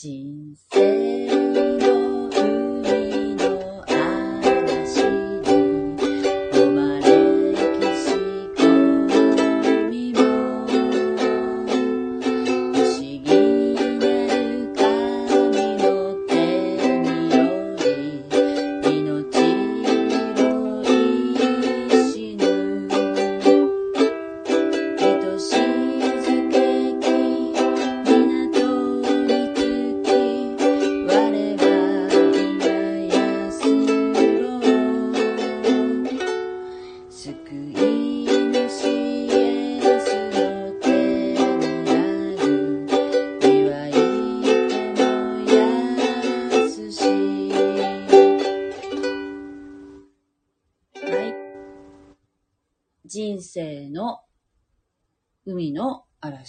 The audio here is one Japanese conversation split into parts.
人生の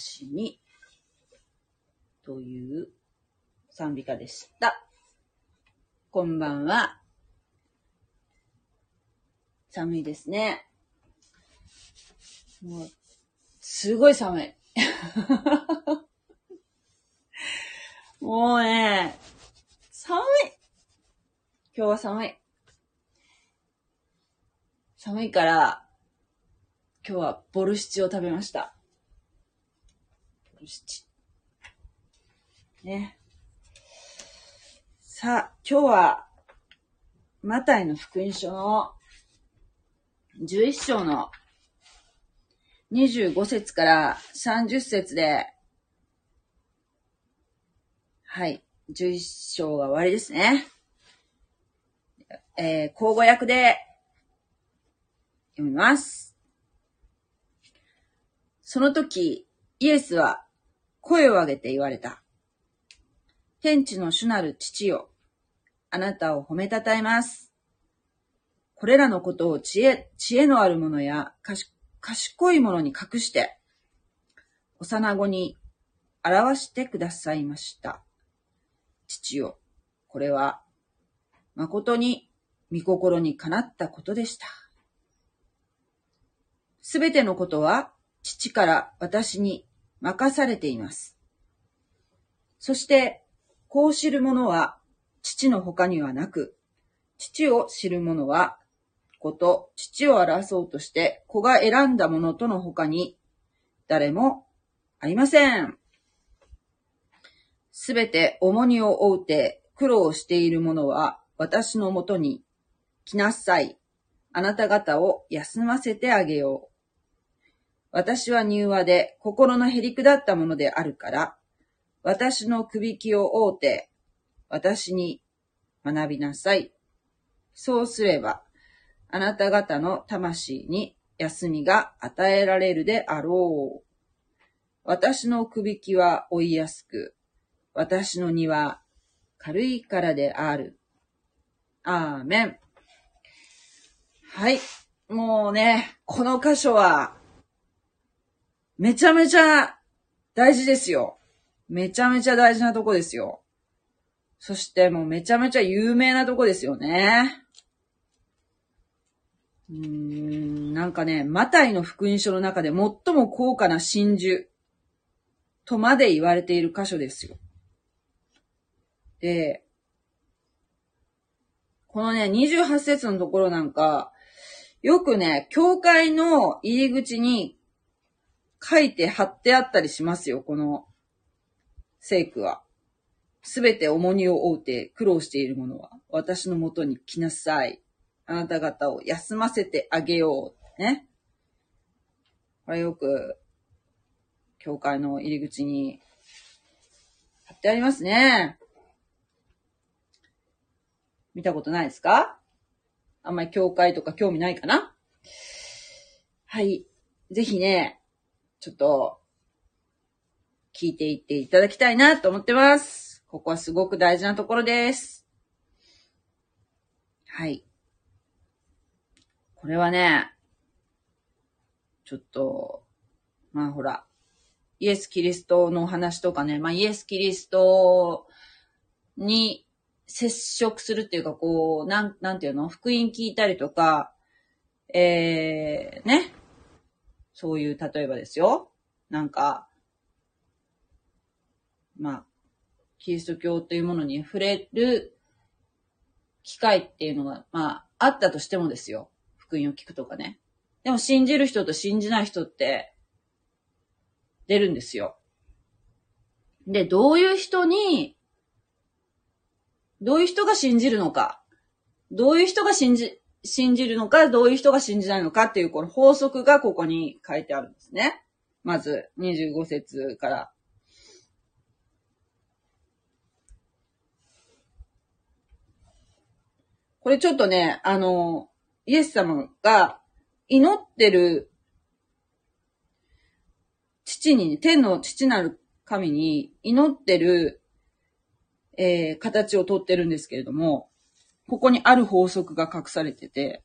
の嵐にという賛美歌でした。こんばんは。寒いですね。もう、すごい寒い。もうね、寒い。今日は寒い。寒いから、今日はボルシチを食べました。ね。さあ、今日は、マタイの福音書の11章の25節から30節で、はい、11章が終わりですね。えー、口語訳で読みます。その時、イエスは声を上げて言われた。天地の主なる父よ、あなたを褒めたたえます。これらのことを知恵、知恵のある者や賢賢い者に隠して、幼子に表してくださいました。父よ、これは誠に御心にかなったことでした。すべてのことは父から私に任されています。そして、こう知る者は父の他にはなく、父を知る者は子と父を表そうとして子が選んだものとの他に誰もありません。すべて重荷を負うて苦労している者は私のもとに来なさい。あなた方を休ませてあげよう。私は柔和で心のへりくだったものであるから、私のくびきを追うて、私に学びなさい。そうすれば、あなた方の魂に休みが与えられるであろう。私のくびきは追いやすく、私の荷は軽いからである。アーメン。はい。もうね、この箇所は、めちゃめちゃ大事ですよ。めちゃめちゃ大事なとこですよ。そしてもうめちゃめちゃ有名なとこですよね。うーん、なんかね、マタイの福音書の中で最も高価な真珠とまで言われている箇所ですよ。で、このね、28節のところなんか、よくね、教会の入り口に書いて貼ってあったりしますよ、この聖句は。すべて重荷を負うて苦労している者は、私のもとに来なさい。あなた方を休ませてあげよう。ね。これよく、教会の入り口に貼ってありますね。見たことないですか？あんまり教会とか興味ないかな？はい。ぜひね、ちょっと、聞いていっていただきたいなと思ってます。ここはすごく大事なところです。はい。これはね、ちょっと、まあほら、イエス・キリストのお話とかね、まあイエス・キリストに接触するっていうか、こう、なん、なんていうの？福音聞いたりとか、えー、ね？そういう、例えばですよ。なんか、まあ、キリスト教っていうものに触れる機会っていうのが、まあ、あったとしてもですよ。福音を聞くとかね。でも信じる人と信じない人って出るんですよ。で、どういう人に、どういう人が信じるのか、どういう人が信じ、信じるのか、どういう人が信じないのかっていうこの法則がここに書いてあるんですね。まず、25節から。これちょっとね、あの、イエス様が祈ってる父に、天の父なる神に祈ってる、えー、形をとってるんですけれども、ここにある法則が隠されてて、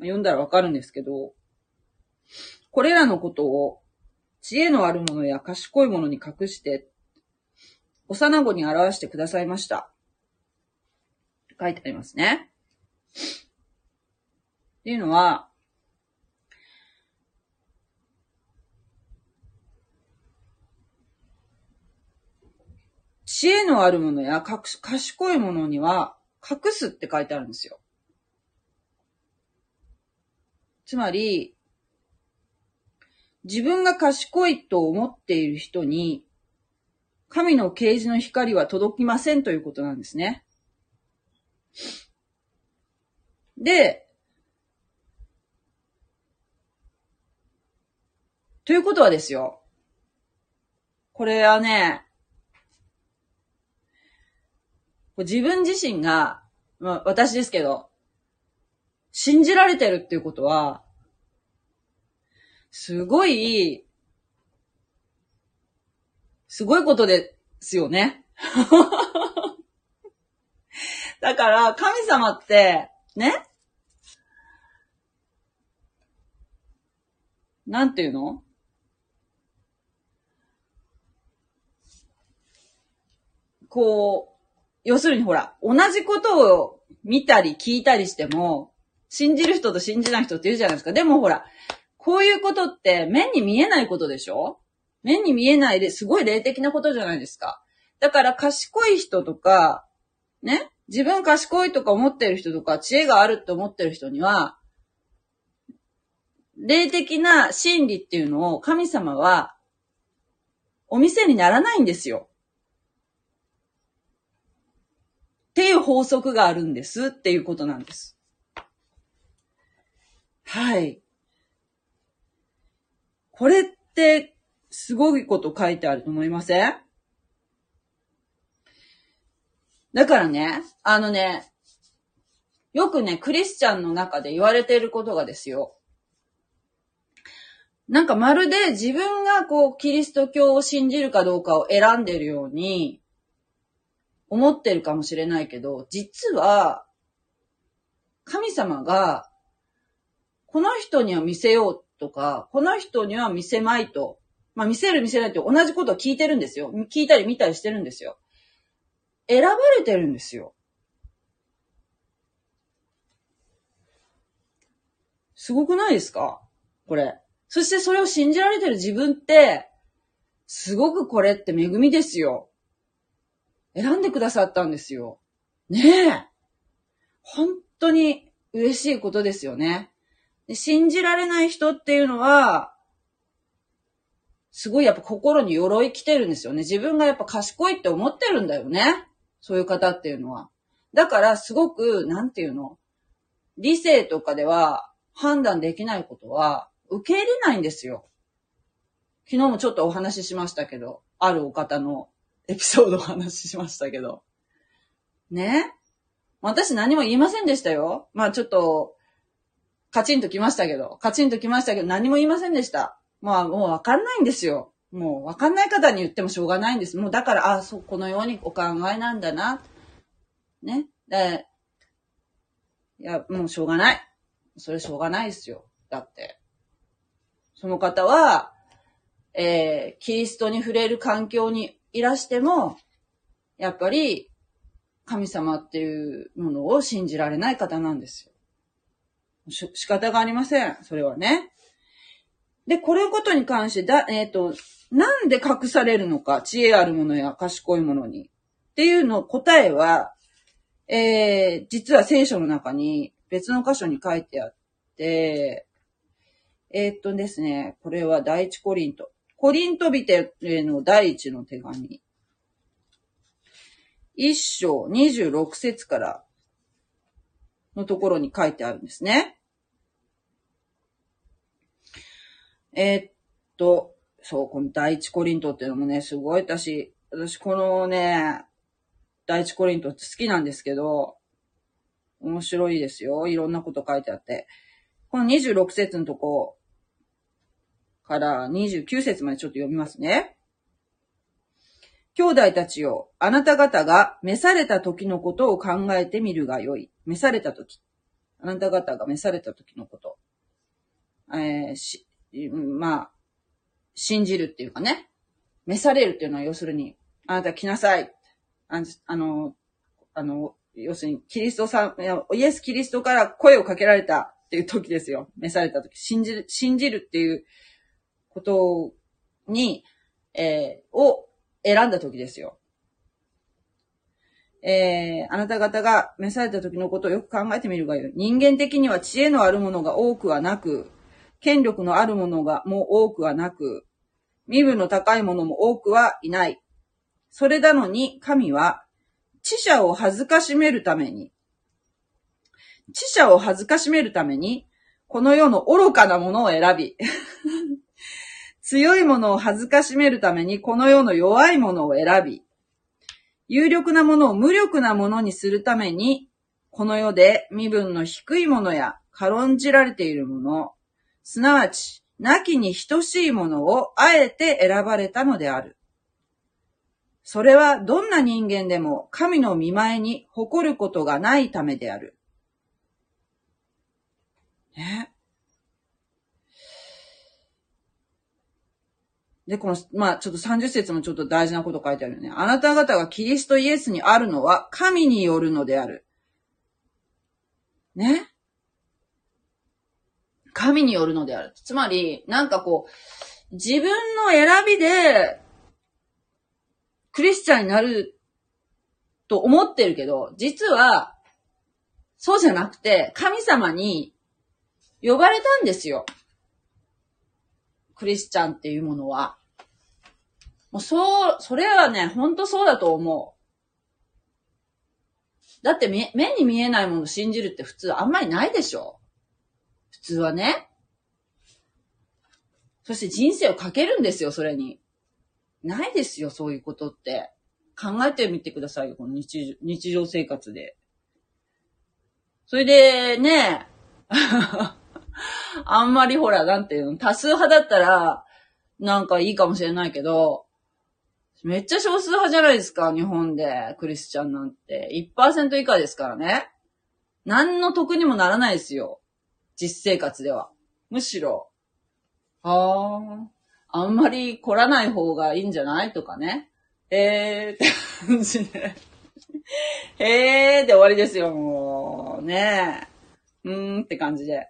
読んだらわかるんですけど、これらのことを知恵のあるものや賢いものに隠して、幼子に表してくださいました。書いてありますね。っていうのは、知恵のあるものや賢いものには隠すって書いてあるんですよ。つまり、自分が賢いと思っている人に、神の啓示の光は届きませんということなんですね。で、ということはですよ。これはね、自分自身が、まあ私ですけど、信じられてるっていうことは、すごい、すごいことですよね。だから、神様って、ね？なんていうの？こう、要するにほら、同じことを見たり聞いたりしても、信じる人と信じない人っているじゃないですか。でもほら、こういうことって目に見えないことでしょ？目に見えないで、すごい霊的なことじゃないですか。だから賢い人とか、ね、自分賢いとか思ってる人とか、知恵があるって思ってる人には、霊的な真理っていうのを神様はお店にならないんですよ。っていう法則があるんですっていうことなんです。はい。これってすごいこと書いてあると思いません？だからね、あのね、よくね、クリスチャンの中で言われていることがですよ。なんかまるで自分がこう、キリスト教を信じるかどうかを選んでるように、思ってるかもしれないけど、実は、神様が、この人には見せようとか、この人には見せまいと、まあ見せる見せないって同じことを聞いてるんですよ。聞いたり見たりしてるんですよ。選ばれてるんですよ。すごくないですか？これ。そしてそれを信じられてる自分って、すごくこれって恵みですよ。選んでくださったんですよ。ねえ。本当に嬉しいことですよね。信じられない人っていうのは、すごいやっぱ心に鎧着てるんですよね。自分がやっぱ賢いって思ってるんだよね。そういう方っていうのは。だからすごく、なんていうの？理性とかでは判断できないことは受け入れないんですよ。昨日もちょっとお話ししましたけど、あるお方のエピソードをお話ししましたけど。ね？私何も言いませんでしたよ。まあちょっと、カチンときましたけど、カチンときましたけど何も言いませんでした。まあもうわかんないんですよ。もうわかんない方に言ってもしょうがないんです。もうだから、あ、そう、このようにお考えなんだな。ね？で、いや、もうしょうがない。それしょうがないですよ。だって。その方は、えー、キリストに触れる環境にいらしても、やっぱり、神様っていうものを信じられない方なんですよ。仕方がありません。それはね。で、これことに関して、だ、えっ、ー、と、なんで隠されるのか、知恵あるものや賢いものに。っていうの答えは、えー、実は聖書の中に別の箇所に書いてあって、えー、っとですね、これは第一コリント。コリントビテへの第一の手紙。一章二十六節からのところに書いてあるんですね。えー、っと、そう、この第一コリントっていうのもね、すごい私、私このね、第一コリントって好きなんですけど、面白いですよ。いろんなこと書いてあって。この26節のとこから29節までちょっと読みますね。兄弟たちよ、あなた方が召された時のことを考えてみるがよい。召された時。あなた方が召された時のこと。えー、し、まあ、信じるっていうかね。召されるっていうのは要するに、あなた来なさい。ああの、あの、要するに、キリストさん、イエス・キリストから声をかけられたっていう時ですよ。召された時。信じる、信じるっていうことに、えー、を選んだ時ですよ。えー、あなた方が召された時のことをよく考えてみるがよい。人間的には知恵のあるものが多くはなく、権力のあるものがもう多くはなく、身分の高いものも多くはいない。それなのに神は、知者を恥ずかしめるために、知者を恥ずかしめるために、この世の愚かなものを選び、強いものを恥ずかしめるために、この世の弱いものを選び、有力なものを無力なものにするために、この世で身分の低いものや軽んじられているもの、すなわち、亡きに等しいものをあえて選ばれたのである。それはどんな人間でも神の見前に誇ることがないためである。ね。で、この、まあ、ちょっと30節もちょっと大事なこと書いてあるよね。あなた方がキリストイエスにあるのは神によるのである。ね？神によるのである。つまり、なんかこう、自分の選びで、クリスチャンになると思ってるけど、実は、そうじゃなくて、神様に呼ばれたんですよ。クリスチャンっていうものは。もうそう、それはね、ほんとそうだと思う。だって目に見えないものを信じるって普通あんまりないでしょ普通はね。そして人生をかけるんですよ、それに。ないですよ、そういうことって。考えてみてくださいよ、この日日常生活で。それで、ね、あんまりほら、なんていうの、多数派だったら、なんかいいかもしれないけど、めっちゃ少数派じゃないですか、日本で、クリスチャンなんて。1%以下ですからね。何の得にもならないですよ。実生活では。むしろ、ああ、あんまり来らない方がいいんじゃない？とかね。えーって感じで。えーで終わりですよ、もう。ねえ。うーんって感じで。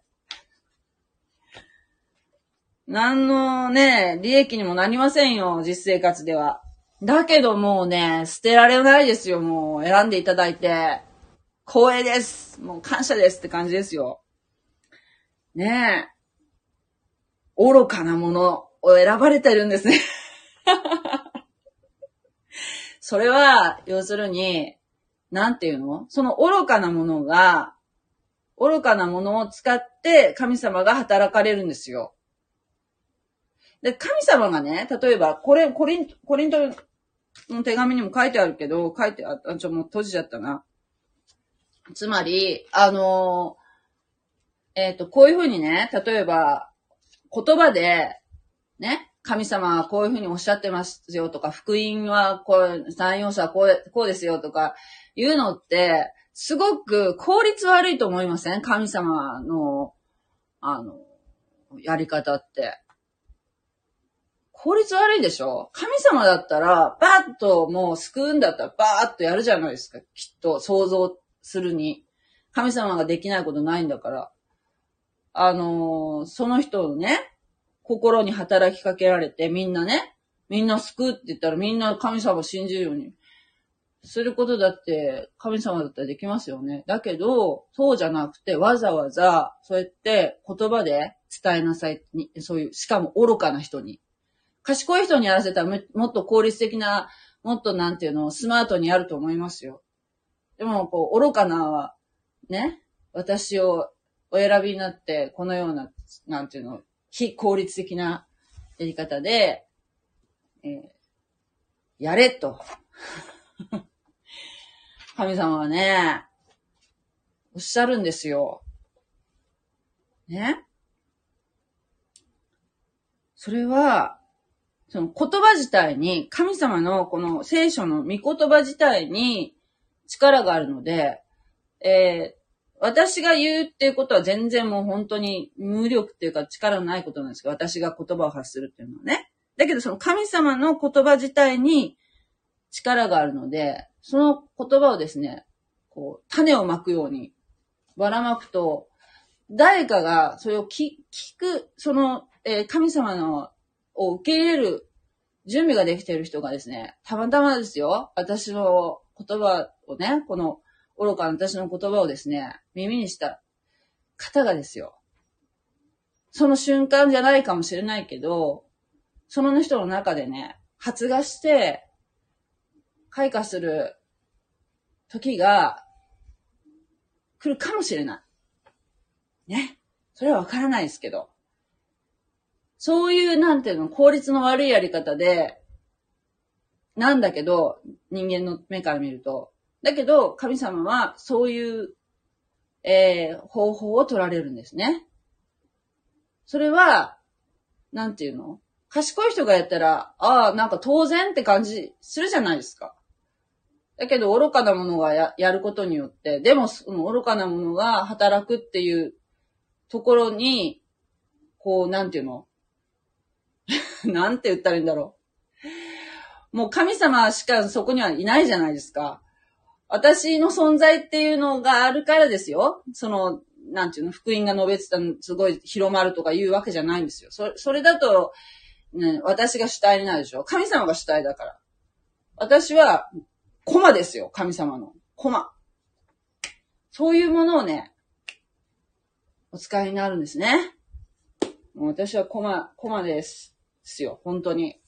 何のね、利益にもなりませんよ、実生活では。だけどもうね、捨てられないですよ、もう。選んでいただいて。光栄です。もう感謝ですって感じですよ。ねえ。愚かなものを選ばれてるんですね それは、要するに、なんていうの？その愚かなものが、愚かなものを使って神様が働かれるんですよ。で、神様がね、例えば、これ、コリント、コリントの手紙にも書いてあるけど、書いてあった、ちょ、もう閉じちゃったな。つまり、あのえっ、ー、と、こういうふうにね、例えば、言葉で、ね、神様はこういうふうにおっしゃってますよとか、福音はこう、三要素はこう、こうですよとか、いうのって、すごく効率悪いと思いません？神様の、あの、やり方って。効率悪いでしょ？神様だったら、バーッともう救うんだったらバーッとやるじゃないですか。きっと想像するに。神様ができないことないんだから。あのー、その人のね、心に働きかけられて、みんなね、みんな救うって言ったらみんな神様信じるように。することだって神様だったらできますよね。だけど、そうじゃなくてわざわざそうやって言葉で伝えなさい、そういう、しかも愚かな人に。賢い人にやらせたらもっと効率的な、もっとなんていうの、スマートにやると思いますよ。でも、こう、愚かな、ね、私をお選びになって、このような、なんていうの、非効率的なやり方で、えー、やれと。神様はね、おっしゃるんですよ。ね？それは、その言葉自体に、神様のこの聖書の御言葉自体に力があるので、えー、私が言うっていうことは全然もう本当に無力っていうか力のないことなんですけど、私が言葉を発するっていうのはね。だけどその神様の言葉自体に力があるので、その言葉をですね、こう、種をまくようにばらまくと、誰かがそれを聞く、その、えー、神様のを受け入れる準備ができている人がですね、たまたまですよ、私の言葉をね、この愚かな私の言葉をですね、耳にした方がですよ。その瞬間じゃないかもしれないけど、その人の中でね、発芽して、開花する時が来るかもしれない。ね。それはわからないですけど。そういう、なんていうの、効率の悪いやり方で、なんだけど、人間の目から見ると。だけど、神様はそういう、えー、方法を取られるんですね。それは、なんていうの？賢い人がやったら、ああ、なんか当然って感じするじゃないですか。だけど、愚かなものがややることによって、でも、その愚かなものが働くっていうところに、こう、なんていうの？なんて言ったらいいんだろう。もう神様しかそこにはいないじゃないですか。私の存在っていうのがあるからですよ。その、なんていうの、福音が述べてたすごい広まるとか言うわけじゃないんですよ。それ、それだと、ね、私が主体になるでしょ。神様が主体だから。私は、コマですよ。神様の。コマ。そういうものをね、お使いになるんですね。もう私はコマ、コマです。ですよ。本当に。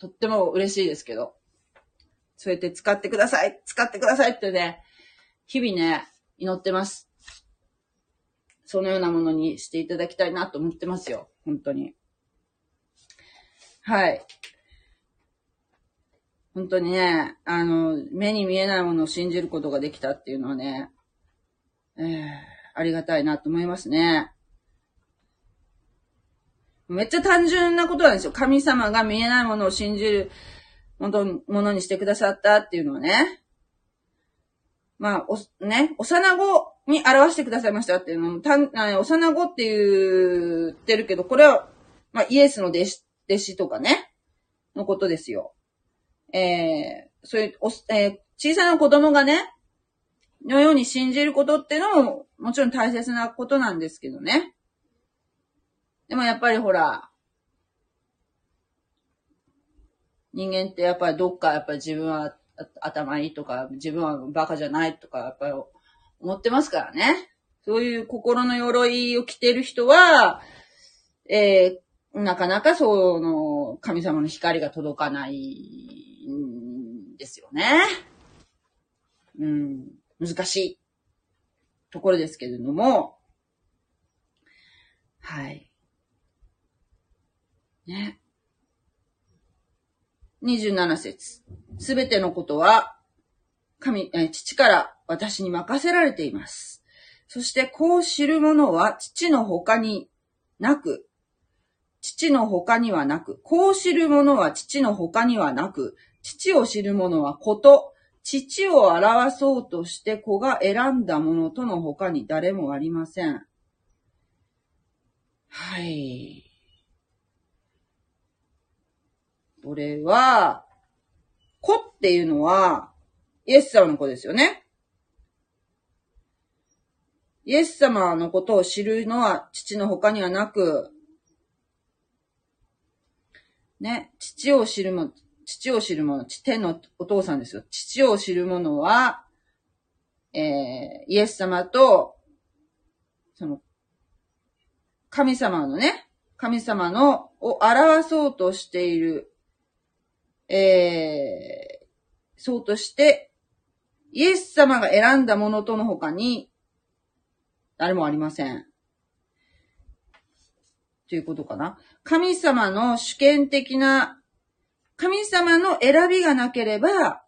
とっても嬉しいですけど。そうやって使ってください使ってくださいってね、日々ね、祈ってます。そのようなものにしていただきたいなと思ってますよ。本当に。はい。本当にね、あの、目に見えないものを信じることができたっていうのはね、えー、ありがたいなと思いますね。めっちゃ単純なことなんですよ。神様が見えないものを信じるものにしてくださったっていうのはね。まあ、お、ね、幼子に表してくださいましたっていうのも、たん、幼子って言ってるけど、これは、まあ、イエスの弟子、弟子とかね、のことですよ。えー、そういう、お、えー、小さな子供がね、のように信じることっていうのも、もちろん大切なことなんですけどね。でもやっぱりほら、人間ってやっぱりどっかやっぱり自分は頭いいとか、自分はバカじゃないとか、やっぱり思ってますからね。そういう心の鎧を着てる人は、えー、なかなかその神様の光が届かないんですよね。うん、難しいところですけれども、はい。ね。27節すべてのことは、神、え父から私に任せられています。そしてこう知る者は父の他になく、父の他にはなく、こう知る者は父の他にはなく、父を知る者は子と、父を表そうとして子が選んだものとの他に誰もありません。はい。これは、子っていうのは、イエス様の子ですよね。イエス様のことを知るのは父の他にはなく、ね、父を知るも、父を知る者、天のお父さんですよ。父を知る者は、えー、イエス様と、その、神様のね、神様の、を表そうとしている、えー、そうとして、イエス様が選んだものとの他に、誰もありません。ということかな。神様の主権的な、神様の選びがなければ、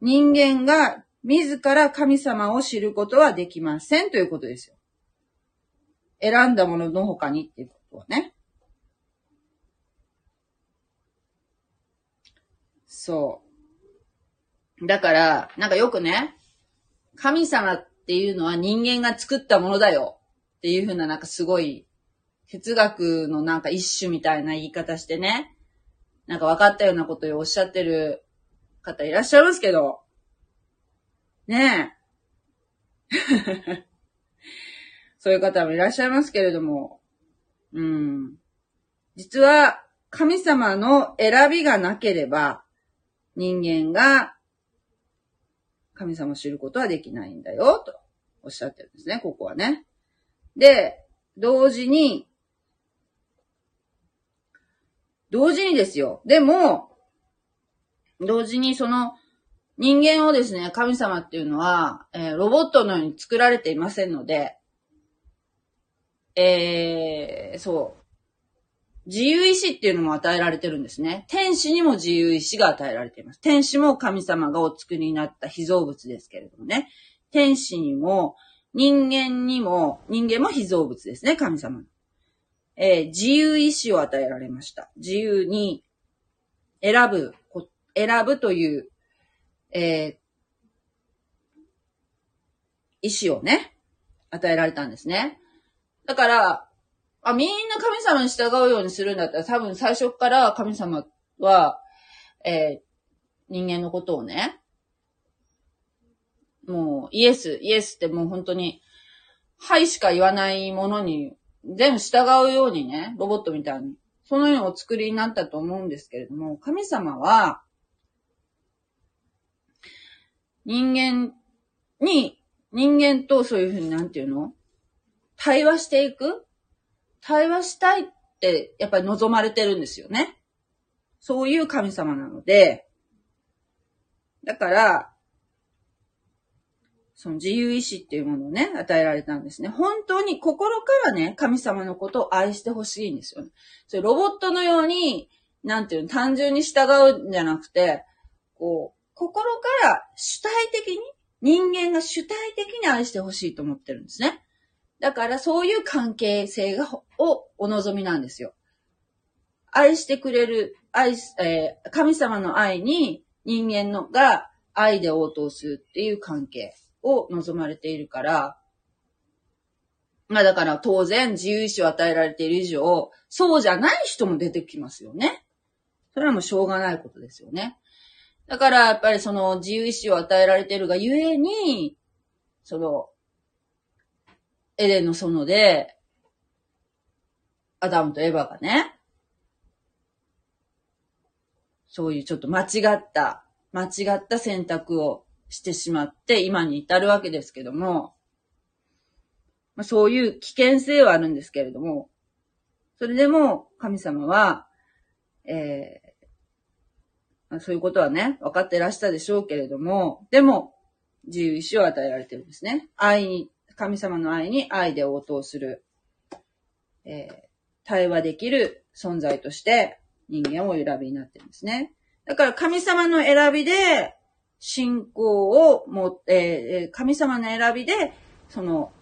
人間が自ら神様を知ることはできませんということですよ。選んだものの他にっていうことはね。そう。だから、なんかよくね、神様っていうのは人間が作ったものだよっていうふうななんかすごい哲学のなんか一種みたいな言い方してね、なんか分かったようなことをおっしゃってる方いらっしゃいますけど、ねえ。そういう方もいらっしゃいますけれども、うん。実は、神様の選びがなければ、人間が神様を知ることはできないんだよ、とおっしゃってるんですね、ここはね。で、同時に、同時にですよ。でも、同時にその人間をですね、神様っていうのは、えー、ロボットのように作られていませんので、えー、そう。自由意志っていうのも与えられてるんですね。天使にも自由意志が与えられています。天使も神様がお作りになった被造物ですけれどもね。天使にも、人間にも、人間も被造物ですね、神様。えー、自由意志を与えられました。自由に選ぶ、選ぶという、えー、意志をね、与えられたんですね。だから、あ、みんな神様に従うようにするんだったら多分最初から神様は、えー、人間のことをね、もうイエス、イエスってもう本当に、はいしか言わないものに全部従うようにね、ロボットみたいに、そのようにお作りになったと思うんですけれども、神様は、人間に、人間とそういうふうになんていうの？対話していく対話したいって、やっぱり望まれてるんですよね。そういう神様なので、だから、その自由意志っていうものをね、与えられたんですね。本当に心からね、神様のことを愛してほしいんですよね。それロボットのように、なんていうの、単純に従うんじゃなくて、こう、心から主体的に、人間が主体的に愛してほしいと思ってるんですね。だからそういう関係性が、をお望みなんですよ。愛してくれる、愛、えー、神様の愛に人間のが愛で応答するっていう関係。を望まれているから、まあだから当然自由意志を与えられている以上、そうじゃない人も出てきますよね。それはもうしょうがないことですよね。だからやっぱりその自由意志を与えられているがゆえに、その、エレンの園で、アダムとエヴァがね、そういうちょっと間違った、間違った選択をしてしまって今に至るわけですけども、まあ、そういう危険性はあるんですけれども、それでも神様は、えーまあ、そういうことはね、分かってらしたでしょうけれども、でも、自由意志を与えられてるんですね。愛に、神様の愛に愛で応答する、えー、対話できる存在として人間を選びになってるんですね。だから神様の選びで、信仰を持って、神様の選びで、その、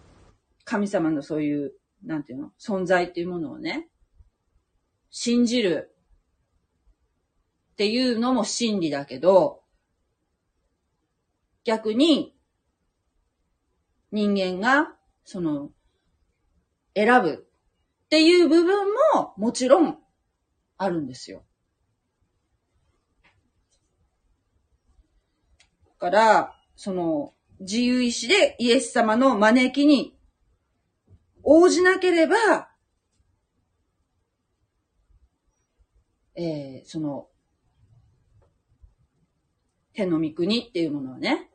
神様のそういう、なんていうの、存在っていうものをね、信じるっていうのも真理だけど、逆に、人間が、その、選ぶっていう部分ももちろんあるんですよ。だから、その、自由意志でイエス様の招きに応じなければ、えー、その、天の御国っていうものはね、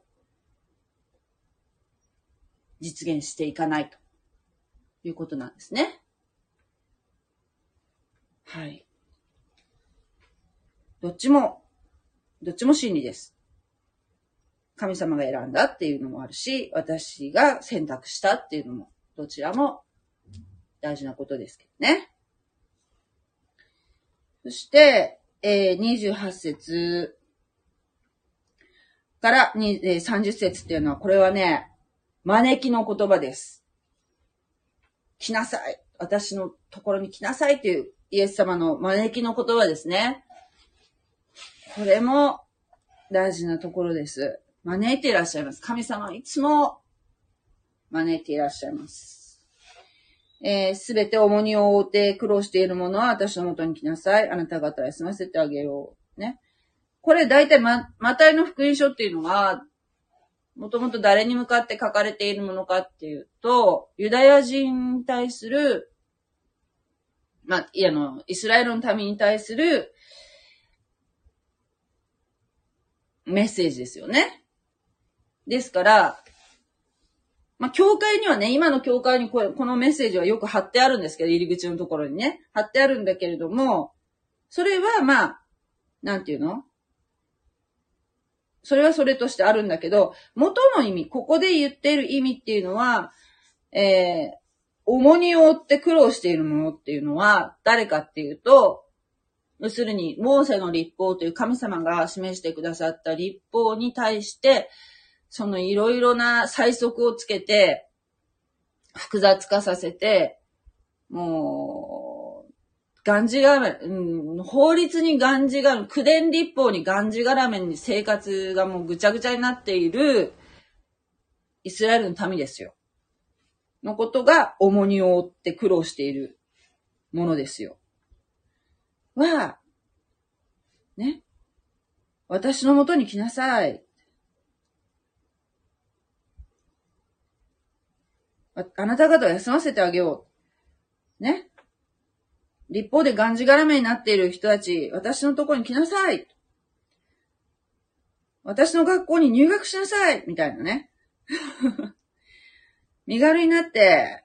実現していかないということなんですね。はい。どっちも、どっちも真理です。神様が選んだっていうのもあるし、私が選択したっていうのも、どちらも大事なことですけどね。そして、えー、28節から、えー、30節っていうのは、これはね、招きの言葉です。来なさい。私のところに来なさいというイエス様の招きの言葉ですね。これも大事なところです。招いていらっしゃいます。神様いつも招いていらっしゃいます。えす、べて重荷を負って苦労しているものは私のもとに来なさい。あなた方休ませてあげよう。ね。これ大体ま、マタイの福音書っていうのは、もともと誰に向かって書かれているものかっていうと、ユダヤ人に対する、まあ、いやあの、イスラエルの民に対するメッセージですよね。ですから、まあ、教会にはね、今の教会にここのメッセージはよく貼ってあるんですけど、入り口のところにね、貼ってあるんだけれども、それはまあ、なんていうの？それはそれとしてあるんだけど、元の意味、ここで言っている意味っていうのは、えー、重荷を負って苦労しているものっていうのは、誰かっていうと、要するに、モーセの立法という神様が示してくださった立法に対して、そのいろいろな催促をつけて、複雑化させて、もう、がんじがらめ、うん、法律にがんじがらめ、九伝立法にがんじがらめに生活がもうぐちゃぐちゃになっているイスラエルの民ですよ。のことが重荷を負って苦労しているものですよ。は、ね。私のもとに来なさい。ああなた方を休ませてあげよう。ね。立法でがんじがらめになっている人たち、私のところに来なさい。私の学校に入学しなさいみたいなね。身軽になって、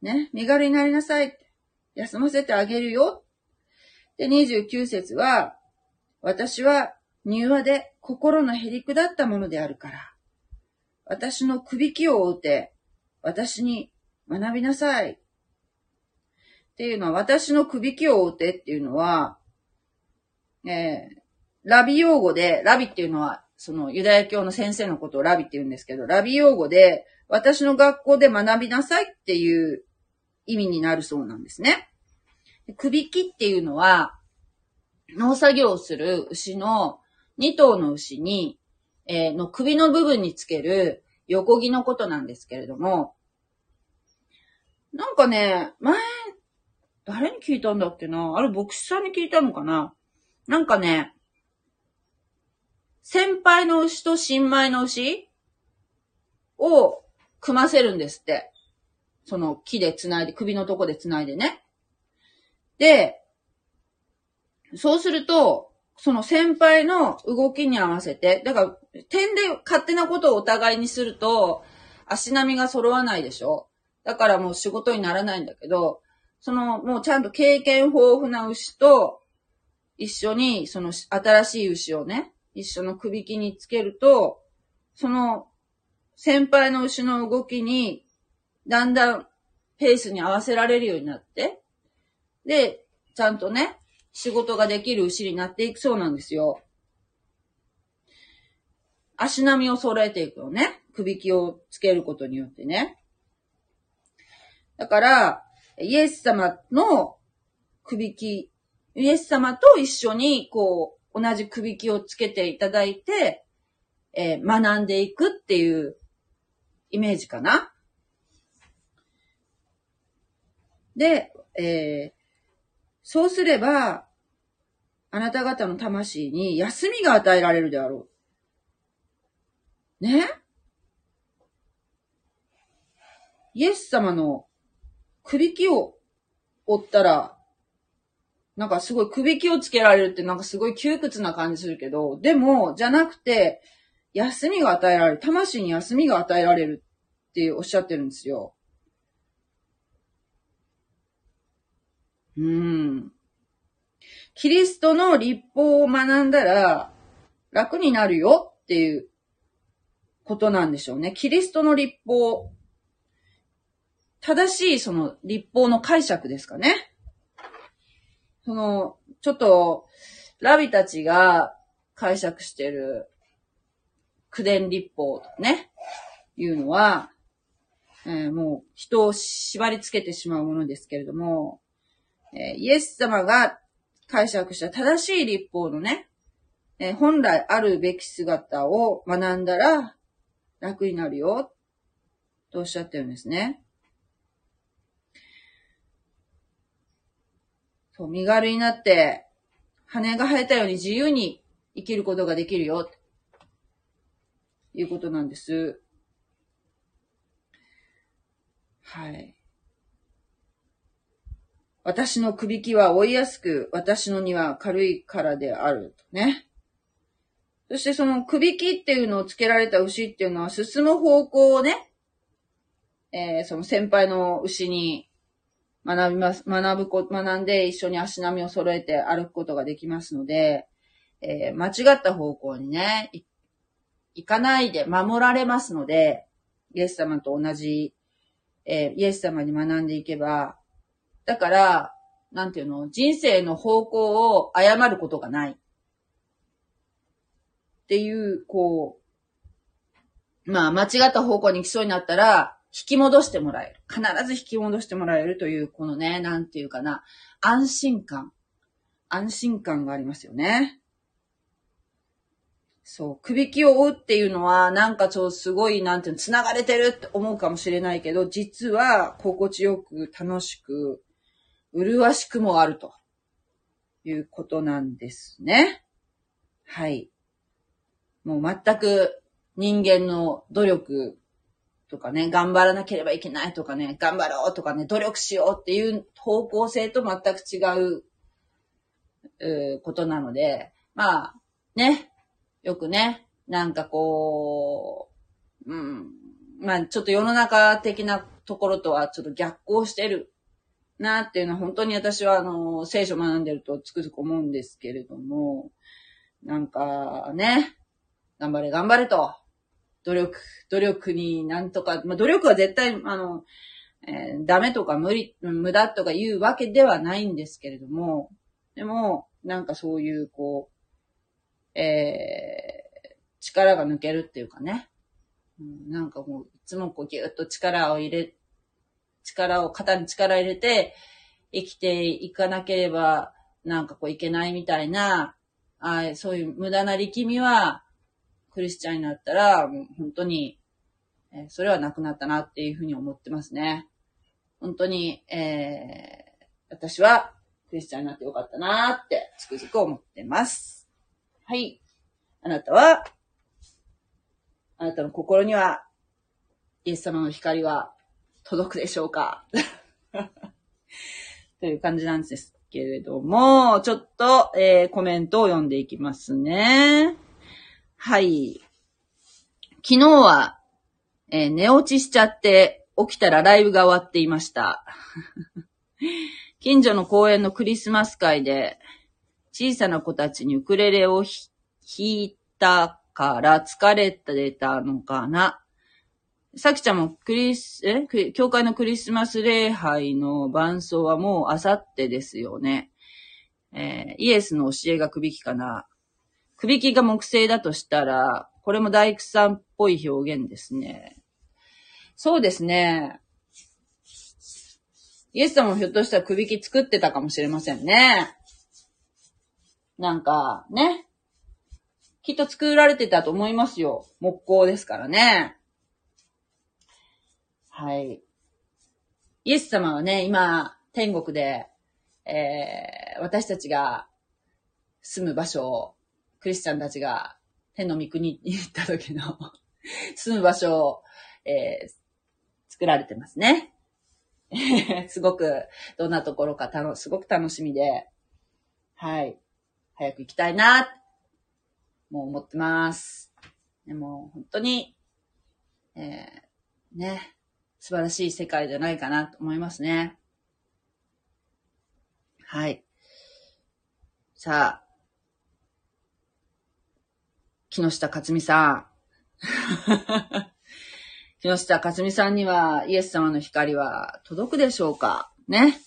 ね、身軽になりなさい。休ませてあげるよ。で、29節は、私は柔和で心のへりくだったものであるから、私の首輝を追うて、私に学びなさい。っていうのは、私の首輝を追うてっていうのは、えー、ラビ用語で、ラビっていうのは、そのユダヤ教の先生のことをラビって言うんですけど、ラビ用語で、私の学校で学びなさいっていう意味になるそうなんですね。首輝っていうのは、農作業をする牛の2頭の牛に、えー、の首の部分につける横木のことなんですけれども、なんかね、前誰に聞いたんだっけな？あれ、牧師さんに聞いたのかな？なんかね、先輩の牛と新米の牛を組ませるんですって。その木で繋いで、首のとこで繋いでね。で、そうすると、その先輩の動きに合わせて、だから、点で勝手なことをお互いにすると、足並みが揃わないでしょ？だからもう仕事にならないんだけど、その、もうちゃんと経験豊富な牛と、一緒に、その新しい牛をね、一緒の首木につけると、その先輩の牛の動きに、だんだんペースに合わせられるようになって、で、ちゃんとね、仕事ができる牛になっていくそうなんですよ。足並みを揃えていくのね。首木をつけることによってね。だから、イエス様の首き、イエス様と一緒に、こう、同じ首きをつけていただいて、えー、学んでいくっていうイメージかな。で、えー、そうすれば、あなた方の魂に休みが与えられるであろう。ね？イエス様の首輝を折ったら、なんかすごい首きをつけられるってなんかすごい窮屈な感じするけど、でも、じゃなくて、休みが与えられる。魂に休みが与えられるっておっしゃってるんですよ。うん。キリストの立法を学んだら楽になるよっていうことなんでしょうね。キリストの立法。正しいその立法の解釈ですかね。その、ちょっと、ラビたちが解釈してる苦伝立法とかね、いうのは、えー、もう人を縛り付けてしまうものですけれども、えー、イエス様が解釈した正しい立法のね、えー、本来あるべき姿を学んだら楽になるよ、とおっしゃってるんですね。そう、身軽になって、羽が生えたように自由に生きることができるよ、いうことなんです。はい。私の首輝は追いやすく、私の荷は軽いからである。ね。そしてその首輝っていうのをつけられた牛っていうのは進む方向をね、えー、その先輩の牛に学びます、学ぶこ、学んで一緒に足並みを揃えて歩くことができますので、えー、間違った方向にね、行かないで守られますので、イエス様と同じ、えー、イエス様に学んでいけば、だから、なんていうの、人生の方向を誤ることがない。っていう、こう、まあ、間違った方向に行きそうになったら、引き戻してもらえる。必ず引き戻してもらえるという、このね、なんていうかな、安心感。安心感がありますよね。そう、首輝を追うっていうのは、なんかちょっとすごい、なんていうの、繋がれてるって思うかもしれないけど、実は心地よく楽しく、麗しくもあるということなんですね。はい。もう全く人間の努力とかね、頑張らなければいけないとかね、頑張ろうとかね、努力しようっていう方向性と全く違う、うことなので、まあ、ね、よくね、なんかこう、うん、まあちょっと世の中的なところとはちょっと逆行してるなっていうのは本当に私はあの、聖書学んでるとつくづく思うんですけれども、なんかね、頑張れ頑張れと、努力、努力になんとか、まあ、努力は絶対、あの、えー、ダメとか無理、無駄とか言うわけではないんですけれども、でも、なんかそういう、こう、えー、力が抜けるっていうかね、うん、なんかもう、いつもこうギュッと力を入れ力を、肩に力入れて生きていかなければ、なんかこういけないみたいな、あそういう無駄な力みは、クリスチャンになったら、もう本当に、えー、それはなくなったなっていうふうに思ってますね。本当に、えー、私はクリスチャンになってよかったなーってつくづく思ってます。はい。あなたは、あなたの心には、イエス様の光は届くでしょうか？という感じなんですけれども、ちょっと、えー、コメントを読んでいきますね。はい。昨日は、えー、寝落ちしちゃって、起きたらライブが終わっていました。近所の公園のクリスマス会で、小さな子たちにウクレレを弾いたから疲れてたのかな。さきちゃんもクリス、え？教会のクリスマス礼拝の伴奏はもうあさってですよね。えー、イエスの教えがくびきかな。くびきが木星だとしたら、これも大工さんっぽい表現ですね。そうですね。イエス様もひょっとしたらくびき作ってたかもしれませんね。なんか、ね。きっと作られてたと思いますよ。木工ですからね。はい。イエス様はね、今、天国で、えー、私たちが住む場所を、クリスチャンたちが天の御国に行った時の 住む場所を、えー、作られてますね。すごく、どんなところかたの、すごく楽しみで、はい。早く行きたいな、もう思ってます。でも、本当に、えー、ね、素晴らしい世界じゃないかなと思いますね。はい。さあ、木下克美さん。木下克美さんにはイエス様の光は届くでしょうか？ね。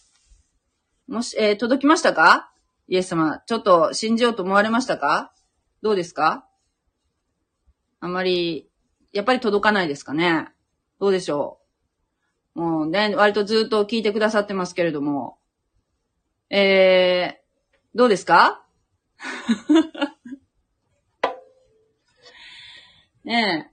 もし、えー、届きましたか？イエス様、ちょっと信じようと思われましたか？どうですか？あまり、やっぱり届かないですかね？どうでしょう？もうね、割とずっと聞いてくださってますけれども。えー、どうですか？ねえ。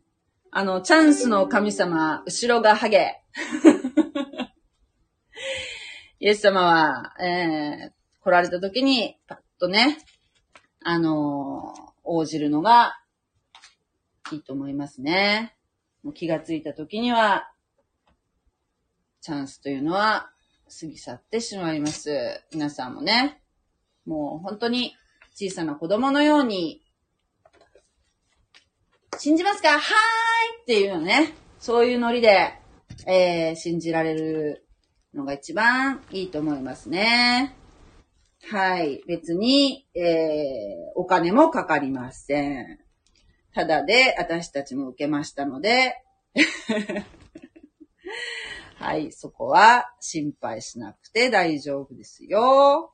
あの、チャンスの神様、後ろがハゲ。イエス様は、えー、来られた時に、パッとね、あのー、応じるのがいいと思いますね。もう気がついた時には、チャンスというのは過ぎ去ってしまいます。皆さんもね、もう本当に小さな子供のように、信じますか？はーいっていうのね、そういうノリで、えー、信じられるのが一番いいと思いますね。はい。別に、えー、お金もかかりません。ただで私たちも受けましたので、はい、そこは心配しなくて大丈夫ですよ。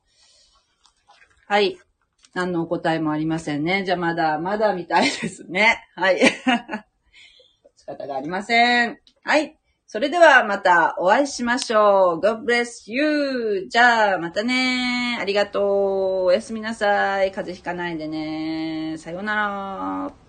はい。何のお答えもありませんね。じゃあまだ、まだみたいですね。はい。仕方がありません。はい。それではまたお会いしましょう。God bless you! じゃあまたね。ありがとう。おやすみなさい。風邪ひかないでね。さようなら。